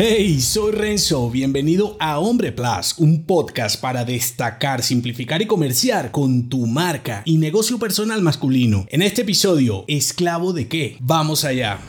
Hey, soy Renzo, bienvenido a Hombre Plus, un podcast para destacar, simplificar y comerciar con tu marca y negocio personal masculino. En este episodio, ¿esclavo de qué? Vamos allá.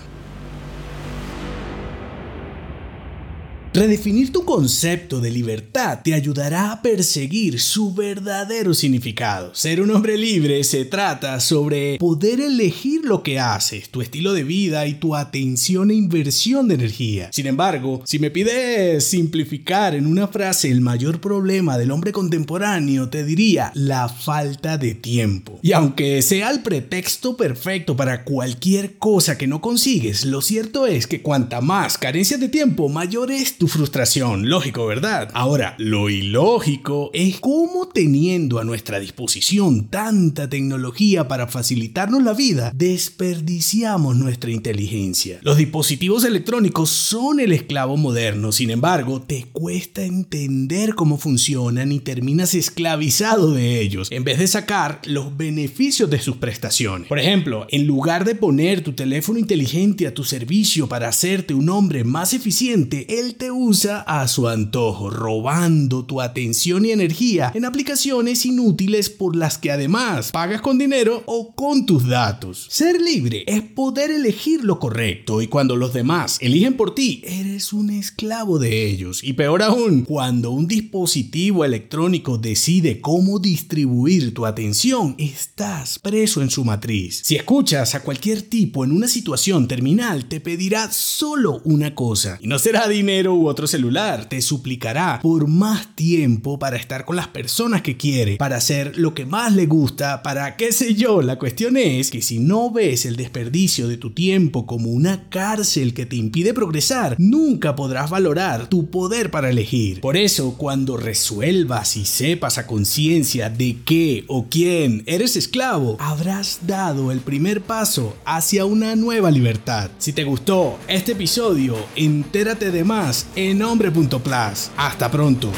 Redefinir tu concepto de libertad te ayudará a perseguir su verdadero significado. Ser un hombre libre se trata sobre poder elegir lo que haces, tu estilo de vida y tu atención e inversión de energía. Sin embargo, si me pides simplificar en una frase el mayor problema del hombre contemporáneo, te diría la falta de tiempo. Y aunque sea el pretexto perfecto para cualquier cosa que no consigues, lo cierto es que cuanta más carencia de tiempo, mayor es tu frustración, lógico, ¿verdad? Ahora, lo ilógico es cómo teniendo a nuestra disposición tanta tecnología para facilitarnos la vida, desperdiciamos nuestra inteligencia. Los dispositivos electrónicos son el esclavo moderno, sin embargo, te cuesta entender cómo funcionan y terminas esclavizado de ellos, en vez de sacar los beneficios de sus prestaciones. Por ejemplo, en lugar de poner tu teléfono inteligente a tu servicio para hacerte un hombre más eficiente, él te usa a su antojo, robando tu atención y energía en aplicaciones inútiles por las que además pagas con dinero o con tus datos. Ser libre es poder elegir lo correcto y cuando los demás eligen por ti, eres un esclavo de ellos. Y peor aún, cuando un dispositivo electrónico decide cómo distribuir tu atención, estás preso en su matriz. Si escuchas a cualquier tipo en una situación terminal, te pedirá solo una cosa, y no será dinero otro celular. Te suplicará por más tiempo para estar con las personas que quiere, para hacer lo que más le gusta, para qué sé yo. La cuestión es que si no ves el desperdicio de tu tiempo como una cárcel que te impide progresar, nunca podrás valorar tu poder para elegir. Por eso, cuando resuelvas y sepas a conciencia de qué o quién eres esclavo, habrás dado el primer paso hacia una nueva libertad. Si te gustó este episodio, entérate de más en hombre.plus. Hasta pronto.